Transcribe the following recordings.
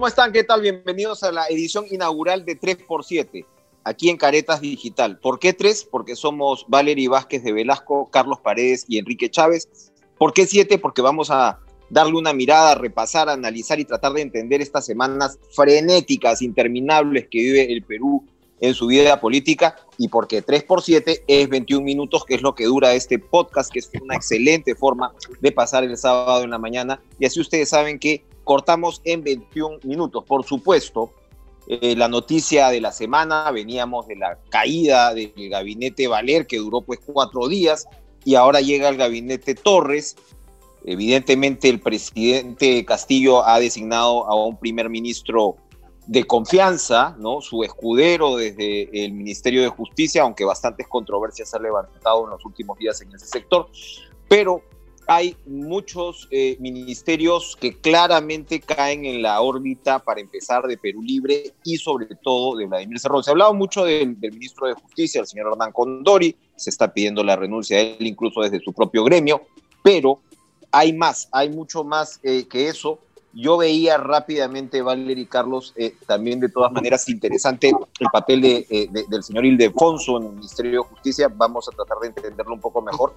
¿Cómo están? ¿Qué tal? Bienvenidos a la edición inaugural de 3x7, aquí en Caretas Digital. ¿Por qué 3? Porque somos Valery Vázquez de Velasco, Carlos Paredes y Enrique Chávez. ¿Por qué 7? Porque vamos a darle una mirada, repasar, analizar y tratar de entender estas semanas frenéticas, interminables que vive el Perú en su vida política y porque 3 por 7 es 21 minutos, que es lo que dura este podcast, que es una excelente forma de pasar el sábado en la mañana. Y así ustedes saben que cortamos en 21 minutos. Por supuesto, eh, la noticia de la semana, veníamos de la caída del gabinete Valer, que duró pues cuatro días, y ahora llega el gabinete Torres. Evidentemente el presidente Castillo ha designado a un primer ministro de confianza, ¿no? Su escudero desde el Ministerio de Justicia, aunque bastantes controversias ha levantado en los últimos días en ese sector, pero hay muchos eh, ministerios que claramente caen en la órbita, para empezar, de Perú Libre y sobre todo de Vladimir Cerrón. Se ha hablado mucho del, ministro de Justicia, el señor Hernán Condori, se está pidiendo la renuncia de él incluso desde su propio gremio, pero hay más, hay mucho más eh, que eso. Yo veía rápidamente, Valery Carlos, eh, también de todas maneras interesante el papel de, del señor Ildefonso en el Ministerio de Justicia. Vamos a tratar de entenderlo un poco mejor.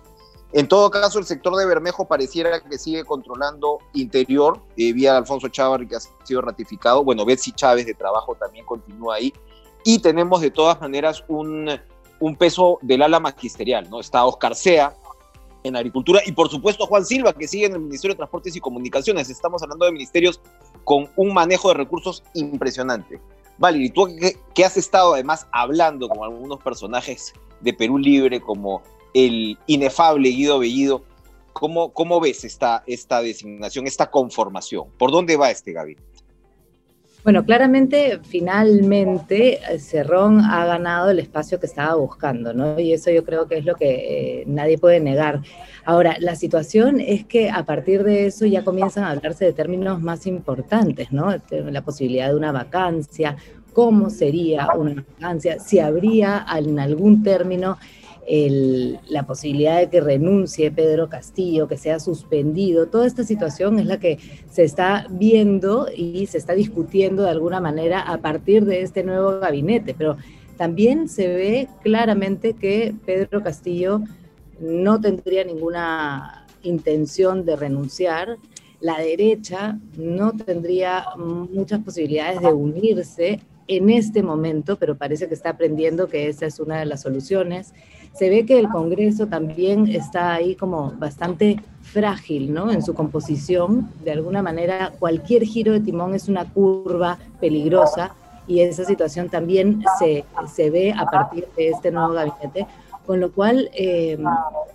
En todo caso, el sector de Bermejo pareciera que sigue controlando interior, eh, vía Alfonso Chávez, que ha sido ratificado. Bueno, Betsy Chávez de trabajo también continúa ahí. Y tenemos de todas maneras un, un peso del ala magisterial, ¿no? Está Oscar Sea en Agricultura y por supuesto Juan Silva, que sigue en el Ministerio de Transportes y Comunicaciones. Estamos hablando de ministerios con un manejo de recursos impresionante. Vale, y tú que has estado además hablando con algunos personajes de Perú Libre, como el inefable Guido Bellido. ¿Cómo, cómo ves esta, esta designación, esta conformación? ¿Por dónde va este gabinete? Bueno, claramente, finalmente, Cerrón ha ganado el espacio que estaba buscando, ¿no? Y eso yo creo que es lo que eh, nadie puede negar. Ahora, la situación es que a partir de eso ya comienzan a hablarse de términos más importantes, ¿no? La posibilidad de una vacancia, cómo sería una vacancia, si habría en algún término la posibilidad de que renuncie Pedro Castillo, que sea suspendido. Toda esta situación es la que se está viendo y se está discutiendo de alguna manera a partir de este nuevo gabinete, pero también se ve claramente que Pedro Castillo no tendría ninguna intención de renunciar. La derecha no tendría muchas posibilidades de unirse en este momento, pero parece que está aprendiendo que esa es una de las soluciones se ve que el Congreso también está ahí como bastante frágil, ¿no? En su composición. De alguna manera, cualquier giro de timón es una curva peligrosa y esa situación también se, se ve a partir de este nuevo gabinete, con lo cual eh,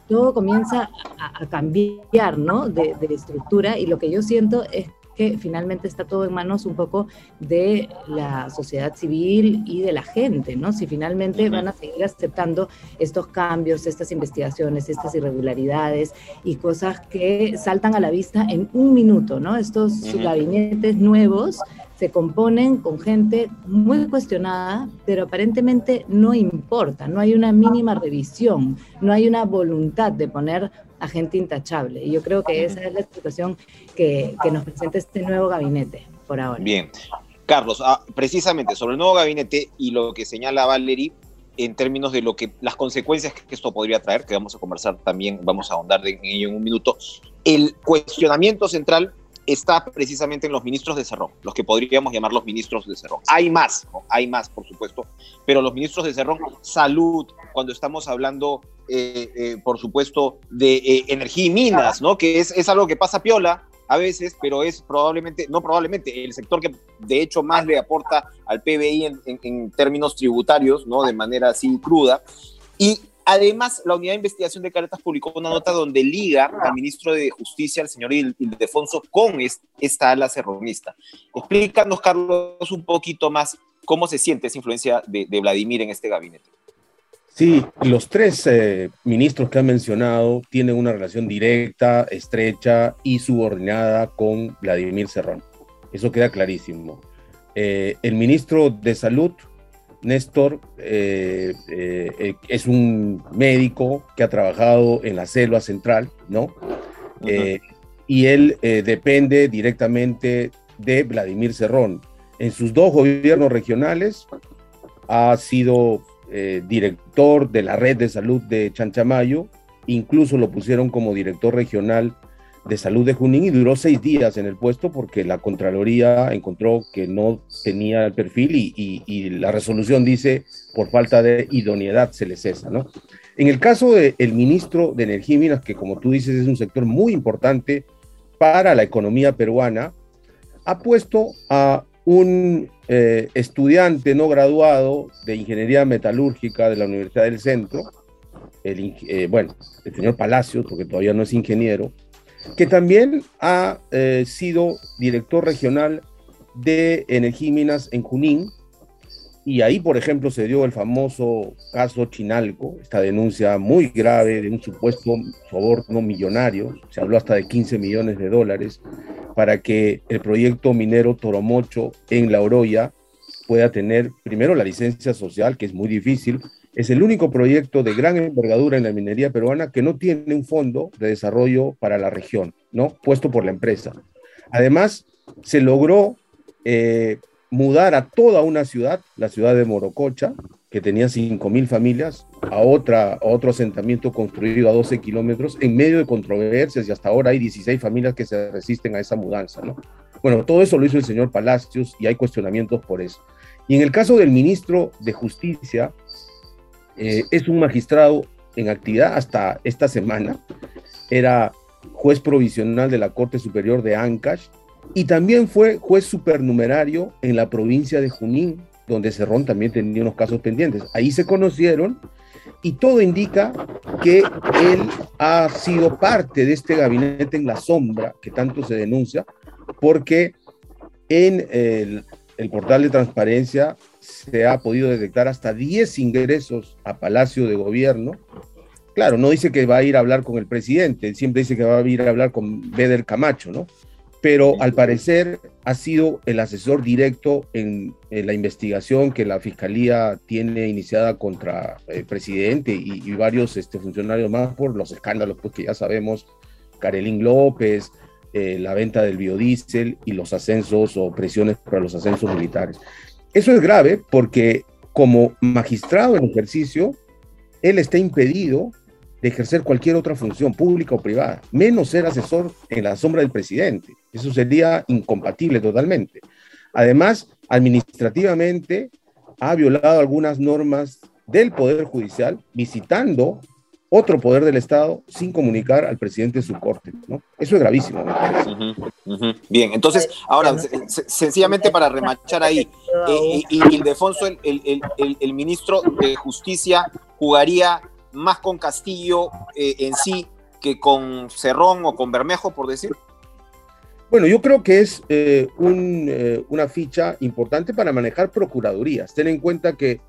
todo comienza a, cambiar, ¿no? De, de estructura y lo que yo siento es que finalmente está todo en manos un poco de la sociedad civil y de la gente, ¿no? Si finalmente van a seguir aceptando estos cambios, estas investigaciones, estas irregularidades y cosas que saltan a la vista en un minuto, ¿no? Estos gabinetes nuevos se componen con gente muy cuestionada, pero aparentemente no importa, no hay una mínima revisión, no hay una voluntad de poner a gente intachable. Y yo creo que esa es la situación que, que nos presenta este nuevo gabinete por ahora. Bien. Carlos, ah, precisamente sobre el nuevo gabinete y lo que señala Valery en términos de lo que las consecuencias que esto podría traer, que vamos a conversar también, vamos a ahondar en ello en un minuto. El cuestionamiento central está precisamente en los ministros de Cerrón, los que podríamos llamar los ministros de Cerrón. Hay más, hay más, por supuesto, pero los ministros de Cerrón, salud, cuando estamos hablando, eh, eh, por supuesto, de eh, energía y minas, ¿no? Que es, es algo que pasa piola a veces, pero es probablemente, no probablemente, el sector que de hecho más le aporta al PBI en, en términos tributarios, ¿no? De manera así cruda. Y Además, la Unidad de Investigación de Caretas publicó una nota donde liga al ministro de Justicia, el señor Ildefonso, con esta ala cerronista. Explícanos, Carlos, un poquito más cómo se siente esa influencia de, Vladimir en este gabinete. Sí, los tres eh, ministros que han mencionado tienen una relación directa, estrecha y subordinada con Vladimir Cerrón. Eso queda clarísimo. Eh, el ministro de Salud, Néstor eh, eh, es un médico que ha trabajado en la selva central, ¿no? Eh, y él depende directamente de Vladimir Cerrón. En sus dos gobiernos regionales ha sido eh, director de la red de salud de Chanchamayo, incluso lo pusieron como director regional de salud de Junín y duró seis días en el puesto porque la Contraloría encontró que no tenía el perfil y, la resolución dice por falta de idoneidad se le cesa, ¿no? En el caso del ministro de Energía y Minas, que como tú dices es un sector muy importante para la economía peruana, ha puesto a un eh, estudiante no graduado de Ingeniería Metalúrgica de la Universidad del Centro, el, eh, bueno, el señor Palacios, porque todavía no es ingeniero, que también ha eh, sido director regional de Energía Minas en Junín, y ahí, por ejemplo, se dio el famoso caso Chinalco, esta denuncia muy grave de un supuesto soborno millonario, se habló hasta de 15 millones de dólares, para que el proyecto minero Toromocho en La Oroya pueda tener primero la licencia social, que es muy difícil, es el único proyecto de gran envergadura en la minería peruana que no tiene un fondo de desarrollo para la región, ¿no? Puesto por la empresa. Además, se logró eh, mudar a toda una ciudad, la ciudad de Morococha, que tenía 5.000 familias, a, otra, a otro asentamiento construido a 12 kilómetros, en medio de controversias, y hasta ahora hay 16 familias que se resisten a esa mudanza, ¿no? Bueno, todo eso lo hizo el señor Palacios y hay cuestionamientos por eso. Y en el caso del ministro de Justicia, eh, es un magistrado en actividad hasta esta semana, era juez provisional de la Corte Superior de Ancash y también fue juez supernumerario en la provincia de Junín, donde Cerrón también tenía unos casos pendientes. Ahí se conocieron y todo indica que él ha sido parte de este gabinete en la sombra que tanto se denuncia, porque en el, el portal de transparencia se ha podido detectar hasta 10 ingresos a Palacio de Gobierno. Claro, no dice que va a ir a hablar con el presidente, siempre dice que va a ir a hablar con Beder Camacho, ¿no? Pero al parecer ha sido el asesor directo en, la investigación que la Fiscalía tiene iniciada contra el presidente y, varios este, funcionarios más por los escándalos pues, que ya sabemos, Karelín López, eh, la venta del biodiesel y los ascensos o presiones para los ascensos militares. Eso es grave porque como magistrado en ejercicio, él está impedido de ejercer cualquier otra función pública o privada, menos ser asesor en la sombra del presidente. Eso sería incompatible totalmente. Además, administrativamente ha violado algunas normas del Poder Judicial visitando otro poder del Estado sin comunicar al presidente de su corte. ¿no? Eso es gravísimo. Bien, entonces, ahora, sencillamente para remachar ahí, eh, y, Ildefonso, el, el, el, ministro de Justicia, jugaría más con Castillo eh, en sí que con Cerrón o con Bermejo, por decir. Bueno, yo creo que es eh, una ficha importante para manejar procuradurías. Ten en cuenta que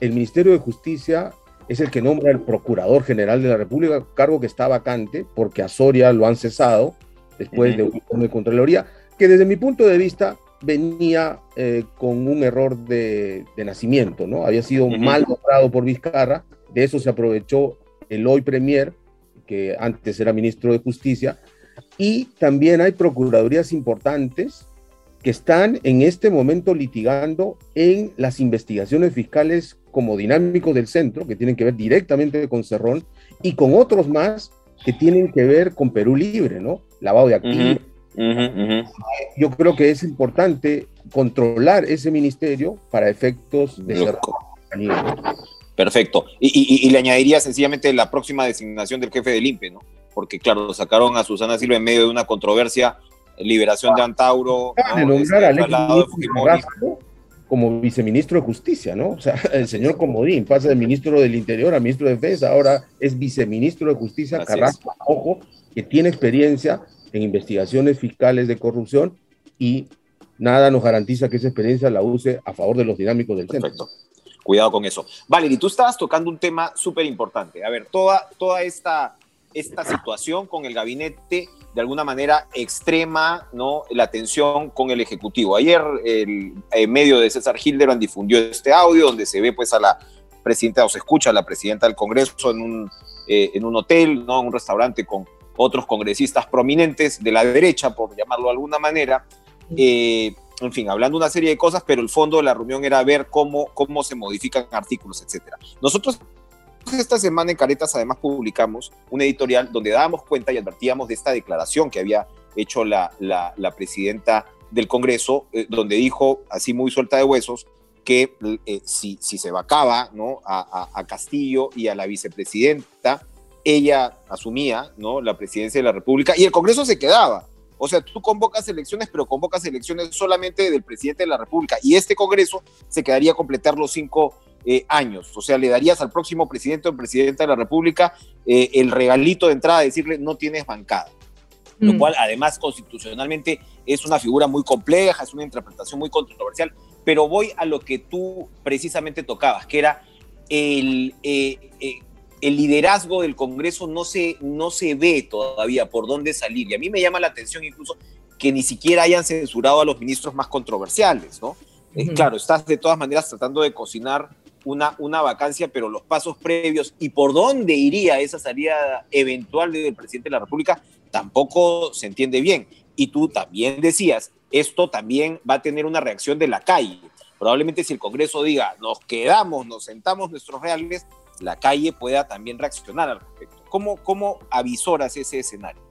el Ministerio de Justicia es el que nombra el Procurador General de la República, cargo que está vacante porque a Soria lo han cesado después de un de Contraloría, que desde mi punto de vista venía eh, con un error de, nacimiento, ¿no? Había sido mal nombrado por Vizcarra, de eso se aprovechó el hoy Premier, que antes era ministro de Justicia, y también hay procuradurías importantes que están en este momento litigando en las investigaciones fiscales como dinámicos del centro, que tienen que ver directamente con Cerrón, y con otros más que tienen que ver con Perú Libre, ¿no? Lavado de activos. Yo creo que es importante controlar ese ministerio para efectos de Cerrón. Perfecto. Y, le añadiría sencillamente la próxima designación del jefe del INPE, ¿no? Porque, claro, sacaron a Susana Silva en medio de una controversia, liberación de Antauro. De nombrar a como viceministro de Justicia, ¿no? O sea, el señor Comodín pasa de ministro del Interior a ministro de Defensa, ahora es viceministro de Justicia, Carrasco, ojo, que tiene experiencia en investigaciones fiscales de corrupción y nada nos garantiza que esa experiencia la use a favor de los dinámicos del centro. Perfecto. Cuidado con eso. Valery, tú estabas tocando un tema súper importante. A ver, toda, toda esta, esta situación con el gabinete de alguna manera extrema ¿no? la tensión con el Ejecutivo. Ayer el, medio de César Hildebrand difundió este audio donde se ve pues a la presidenta o se escucha a la presidenta del Congreso en un, eh, en un hotel, ¿no? en un restaurante con otros congresistas prominentes de la derecha, por llamarlo de alguna manera, Eh, en fin, hablando una serie de cosas, pero el fondo de la reunión era ver cómo, cómo se modifican artículos, etcétera. Nosotros esta semana en Caretas además publicamos un editorial donde dábamos cuenta y advertíamos de esta declaración que había hecho la, la, presidenta del Congreso, eh, donde dijo, así muy suelta de huesos, que eh, si, si, se vacaba ¿no? A, a, Castillo y a la vicepresidenta, ella asumía ¿no? la presidencia de la República y el Congreso se quedaba. O sea, tú convocas elecciones, pero convocas elecciones solamente del presidente de la República y este Congreso se quedaría a completar los cinco eh, años. O sea, le darías al próximo presidente o presidenta de la República eh, el regalito de entrada, decirle no tienes bancada. Lo mm. cual, además, constitucionalmente es una figura muy compleja, es una interpretación muy controversial, pero voy a lo que tú precisamente tocabas, que era el, eh, el liderazgo del Congreso no se, no se ve todavía por dónde salir. Y a mí me llama la atención incluso que ni siquiera hayan censurado a los ministros más controversiales, ¿no? claro, estás de todas maneras tratando de cocinar una, vacancia, pero los pasos previos y por dónde iría esa salida eventual del presidente de la República tampoco se entiende bien. Y tú también decías, esto también va a tener una reacción de la calle. Probablemente si el Congreso diga, nos quedamos, nos sentamos nuestros reales, la calle pueda también reaccionar al respecto. ¿Cómo, cómo avisoras ese escenario?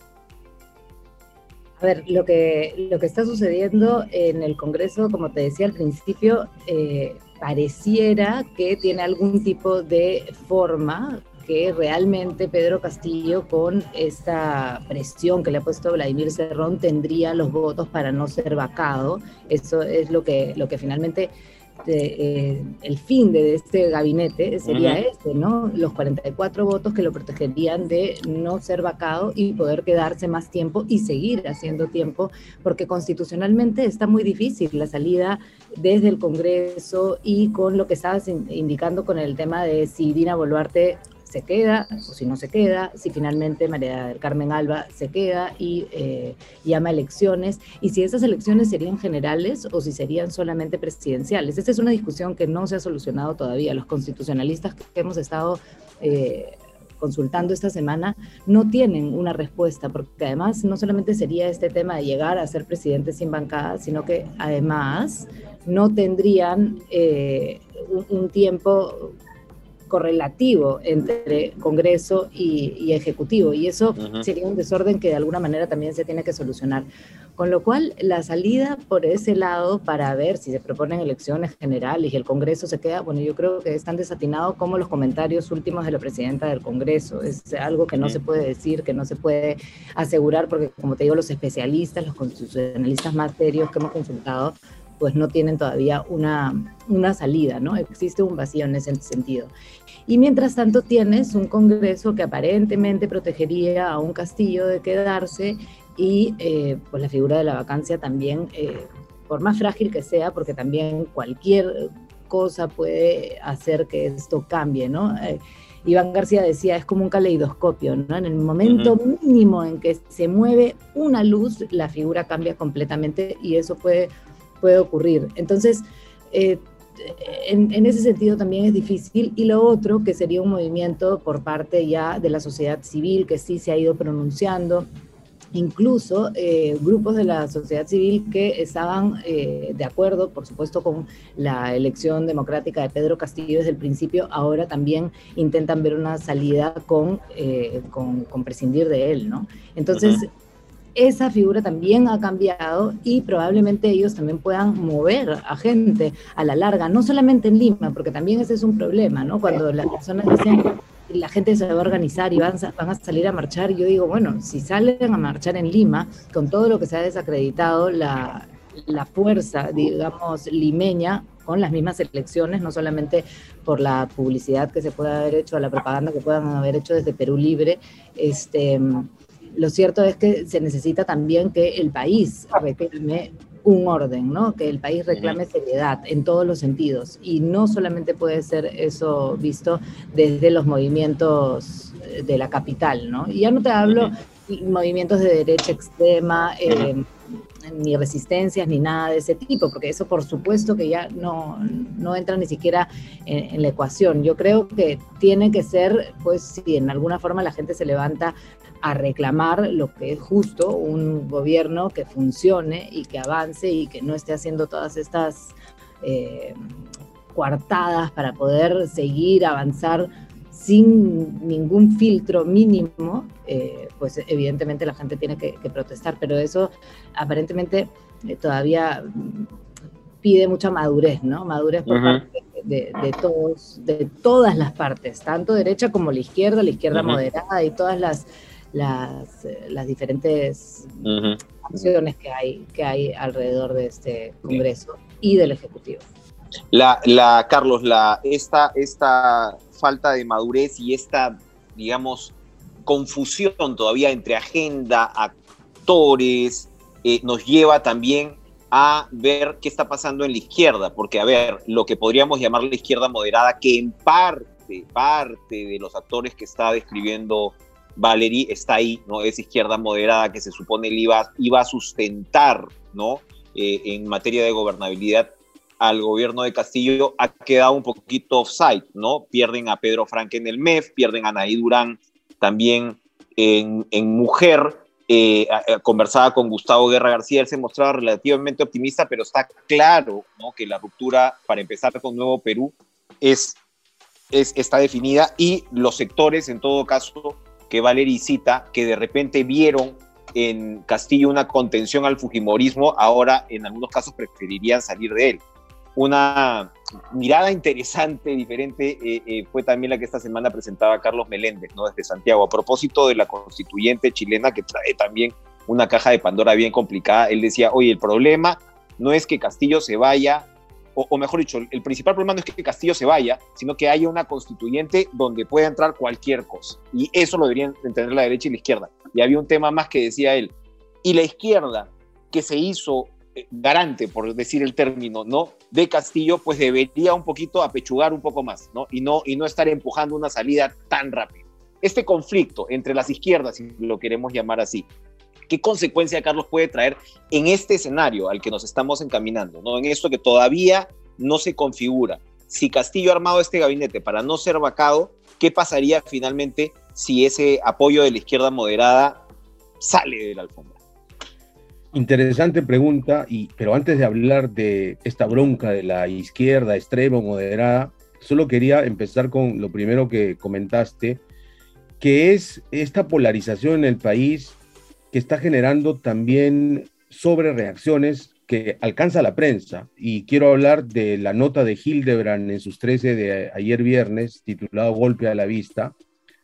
A ver, lo que, lo que está sucediendo en el Congreso, como te decía al principio, eh, pareciera que tiene algún tipo de forma que realmente Pedro Castillo con esta presión que le ha puesto Vladimir Cerrón tendría los votos para no ser vacado. Eso es lo que, lo que finalmente este, eh, el fin de este gabinete sería este, ¿no? Los 44 votos que lo protegerían de no ser vacado y poder quedarse más tiempo y seguir haciendo tiempo, porque constitucionalmente está muy difícil la salida desde el Congreso y con lo que estabas indicando con el tema de si Dina Boluarte se queda o si no se queda, si finalmente María del Carmen Alba se queda y eh, llama elecciones, y si esas elecciones serían generales o si serían solamente presidenciales. Esta es una discusión que no se ha solucionado todavía. Los constitucionalistas que hemos estado... Eh, consultando esta semana no tienen una respuesta, porque además no solamente sería este tema de llegar a ser presidente sin bancada, sino que además no tendrían eh, un, tiempo correlativo entre Congreso y, Ejecutivo, y eso sería un desorden que de alguna manera también se tiene que solucionar. Con lo cual, la salida por ese lado para ver si se proponen elecciones generales y el Congreso se queda, bueno, yo creo que es tan desatinado como los comentarios últimos de la presidenta del Congreso. Es algo que no se puede decir, que no se puede asegurar, porque como te digo, los especialistas, los constitucionalistas más serios que hemos consultado, pues no tienen todavía una, una salida, ¿no? Existe un vacío en ese sentido. Y mientras tanto tienes un Congreso que aparentemente protegería a un castillo de quedarse y eh, pues la figura de la vacancia también, eh, por más frágil que sea, porque también cualquier cosa puede hacer que esto cambie, ¿no? Eh, Iván García decía, es como un caleidoscopio, ¿no? En el momento mínimo en que se mueve una luz, la figura cambia completamente y eso puede puede ocurrir. Entonces, eh, en, ese sentido también es difícil. Y lo otro, que sería un movimiento por parte ya de la sociedad civil, que sí se ha ido pronunciando, incluso eh, grupos de la sociedad civil que estaban eh, de acuerdo, por supuesto, con la elección democrática de Pedro Castillo desde el principio, ahora también intentan ver una salida con, con, prescindir de él, ¿no? Entonces, esa figura también ha cambiado y probablemente ellos también puedan mover a gente a la larga, no solamente en Lima, porque también ese es un problema, ¿no? Cuando las personas dicen la gente se va a organizar y van, van a salir a marchar, yo digo, bueno, si salen a marchar en Lima, con todo lo que se ha desacreditado, la, la fuerza, digamos, limeña, con las mismas elecciones, no solamente por la publicidad que se pueda haber hecho, la propaganda que puedan haber hecho desde Perú Libre, este lo cierto es que se necesita también que el país reclame un orden, ¿no? Que el país reclame seriedad en todos los sentidos. Y no solamente puede ser eso visto desde los movimientos de la capital, ¿no? Y ya no te hablo movimientos de derecha extrema, eh, ni resistencias, ni nada de ese tipo, porque eso por supuesto que ya no, no entra ni siquiera en, la ecuación. Yo creo que tiene que ser, pues si en alguna forma la gente se levanta a reclamar lo que es justo, un gobierno que funcione y que avance y que no esté haciendo todas estas eh, coartadas para poder seguir, avanzar sin ningún filtro mínimo, eh, pues evidentemente la gente tiene que, protestar, pero eso aparentemente eh, todavía pide mucha madurez, ¿no? Madurez por parte de, todos, de todas las partes, tanto derecha como la izquierda, la izquierda moderada y todas las, las, eh, las diferentes acciones que hay, que hay alrededor de este Congreso y del Ejecutivo. La, la, Carlos, la, esta, esta falta de madurez y esta, digamos, confusión todavía entre agenda, actores, eh, nos lleva también a ver qué está pasando en la izquierda, porque a ver, lo que podríamos llamar la izquierda moderada, que en parte, parte de los actores que está describiendo Valerie está ahí, ¿no? Es izquierda moderada que se supone iba, iba a sustentar, ¿no? Eh, en materia de gobernabilidad al gobierno de Castillo ha quedado un poquito offside, ¿no? Pierden a Pedro Frank en el MEF, pierden a Naí Durán también en, Mujer, eh, conversaba con Gustavo Guerra García, él se mostraba relativamente optimista, pero está claro ¿no? que la ruptura para empezar con Nuevo Perú es, es, está definida y los sectores, en todo caso, que Valery cita, que de repente vieron en Castillo una contención al Fujimorismo, ahora en algunos casos preferirían salir de él una mirada interesante, diferente, eh, eh, fue también la que esta semana presentaba Carlos Meléndez, ¿no? Desde Santiago, a propósito de la constituyente chilena que trae también una caja de Pandora bien complicada. Él decía, oye, el problema no es que Castillo se vaya, o, mejor dicho, el principal problema no es que Castillo se vaya, sino que haya una constituyente donde pueda entrar cualquier cosa. Y eso lo deberían entender la derecha y la izquierda. Y había un tema más que decía él. Y la izquierda, que se hizo garante, por decir el término, ¿no? De Castillo, pues debería un poquito apechugar un poco más, ¿no? Y no, y no estar empujando una salida tan rápida. Este conflicto entre las izquierdas, si lo queremos llamar así, ¿qué consecuencia, Carlos, puede traer en este escenario al que nos estamos encaminando, ¿no? En esto que todavía no se configura. Si Castillo ha armado este gabinete para no ser vacado, ¿qué pasaría finalmente si ese apoyo de la izquierda moderada sale de la alfombra? Interesante pregunta, y, pero antes de hablar de esta bronca de la izquierda extrema moderada, solo quería empezar con lo primero que comentaste, que es esta polarización en el país que está generando también sobre reacciones que alcanza la prensa. Y quiero hablar de la nota de Hildebrand en sus 13 de ayer viernes, titulado Golpe a la Vista,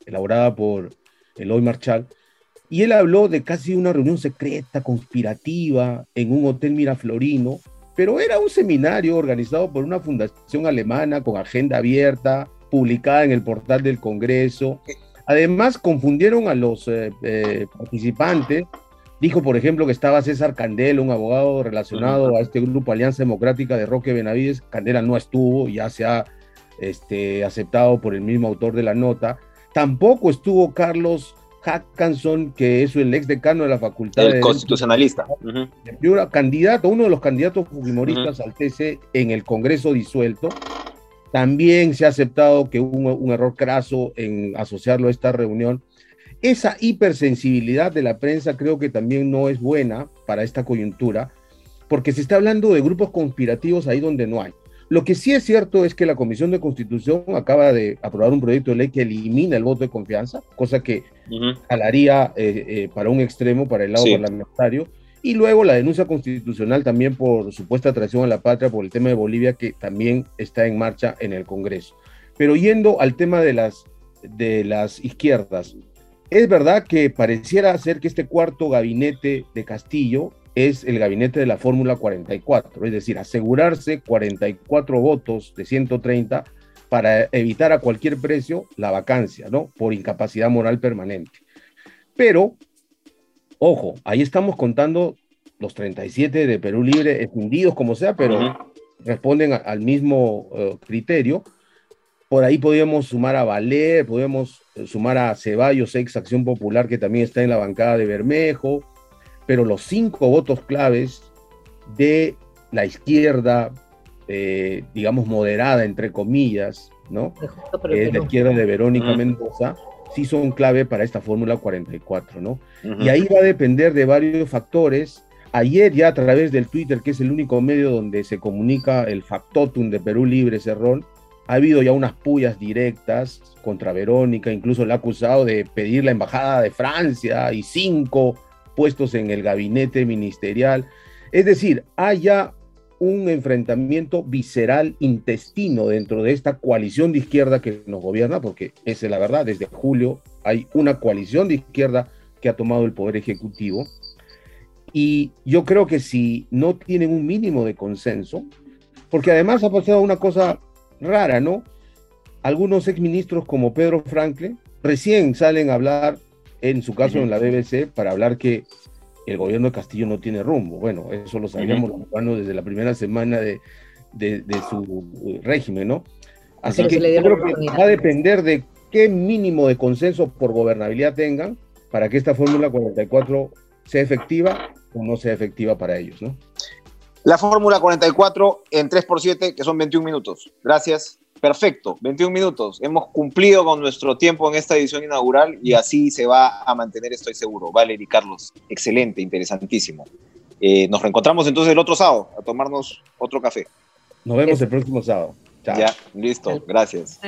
elaborada por Eloy Marchal, y él habló de casi una reunión secreta, conspirativa, en un hotel miraflorino, pero era un seminario organizado por una fundación alemana con agenda abierta, publicada en el portal del Congreso. Además, confundieron a los eh, eh, participantes. Dijo, por ejemplo, que estaba César Candela, un abogado relacionado a este grupo Alianza Democrática de Roque Benavides. Candela no estuvo, ya se ha este, aceptado por el mismo autor de la nota. Tampoco estuvo Carlos Hackanson, que es el ex decano de la facultad. El constitucionalista. candidato, uno de los candidatos fujimoristas al TC en el Congreso disuelto. También se ha aceptado que hubo un error craso en asociarlo a esta reunión. Esa hipersensibilidad de la prensa creo que también no es buena para esta coyuntura, porque se está hablando de grupos conspirativos ahí donde no hay. Lo que sí es cierto es que la Comisión de Constitución acaba de aprobar un proyecto de ley que elimina el voto de confianza, cosa que jalaría eh, eh, para un extremo, para el lado parlamentario, y luego la denuncia constitucional también por supuesta traición a la patria por el tema de Bolivia, que también está en marcha en el Congreso. Pero yendo al tema de las, de las izquierdas, es verdad que pareciera ser que este cuarto gabinete de Castillo es el gabinete de la Fórmula 44, es decir, asegurarse 44 votos de 130 para evitar a cualquier precio la vacancia, ¿no? Por incapacidad moral permanente. Pero, ojo, ahí estamos contando los 37 de Perú Libre, escondidos como sea, pero responden al mismo eh, criterio. Por ahí podríamos sumar a Valer, podemos eh, sumar a Ceballos, ex Acción Popular, que también está en la bancada de Bermejo, pero los cinco votos claves de la izquierda, eh, digamos, moderada, entre comillas, ¿no? es la izquierda de Verónica Mendoza, sí son clave para esta Fórmula 44, ¿no? Y ahí va a depender de varios factores. Ayer ya a través del Twitter, que es el único medio donde se comunica el factotum de Perú Libre, Cerrón, ha habido ya unas pullas directas contra Verónica, incluso le ha acusado de pedir la embajada de Francia y cinco puestos en el gabinete ministerial. Es decir, hay ya un enfrentamiento visceral intestino dentro de esta coalición de izquierda que nos gobierna, porque esa es la verdad, desde julio hay una coalición de izquierda que ha tomado el poder ejecutivo. Y yo creo que si no tienen un mínimo de consenso, porque además ha pasado una cosa rara, ¿no? Algunos exministros como Pedro Franklin recién salen a hablar, en su caso en la BBC, para hablar que el gobierno de Castillo no tiene rumbo. Bueno, eso lo sabíamos los cubanos desde la primera semana de, su régimen, ¿no? Así que yo creo que va a depender de qué mínimo de consenso por gobernabilidad tengan para que esta Fórmula 44 sea efectiva o no sea efectiva para ellos, ¿no? La Fórmula 44 en 3 por 7, que son 21 minutos. Gracias. Perfecto, 21 minutos. Hemos cumplido con nuestro tiempo en esta edición inaugural y así se va a mantener, estoy seguro. Valery Carlos, excelente, interesantísimo. Eh, nos reencontramos entonces el otro sábado a tomarnos otro café. Nos vemos el próximo sábado. Chao. Ya, listo, gracias.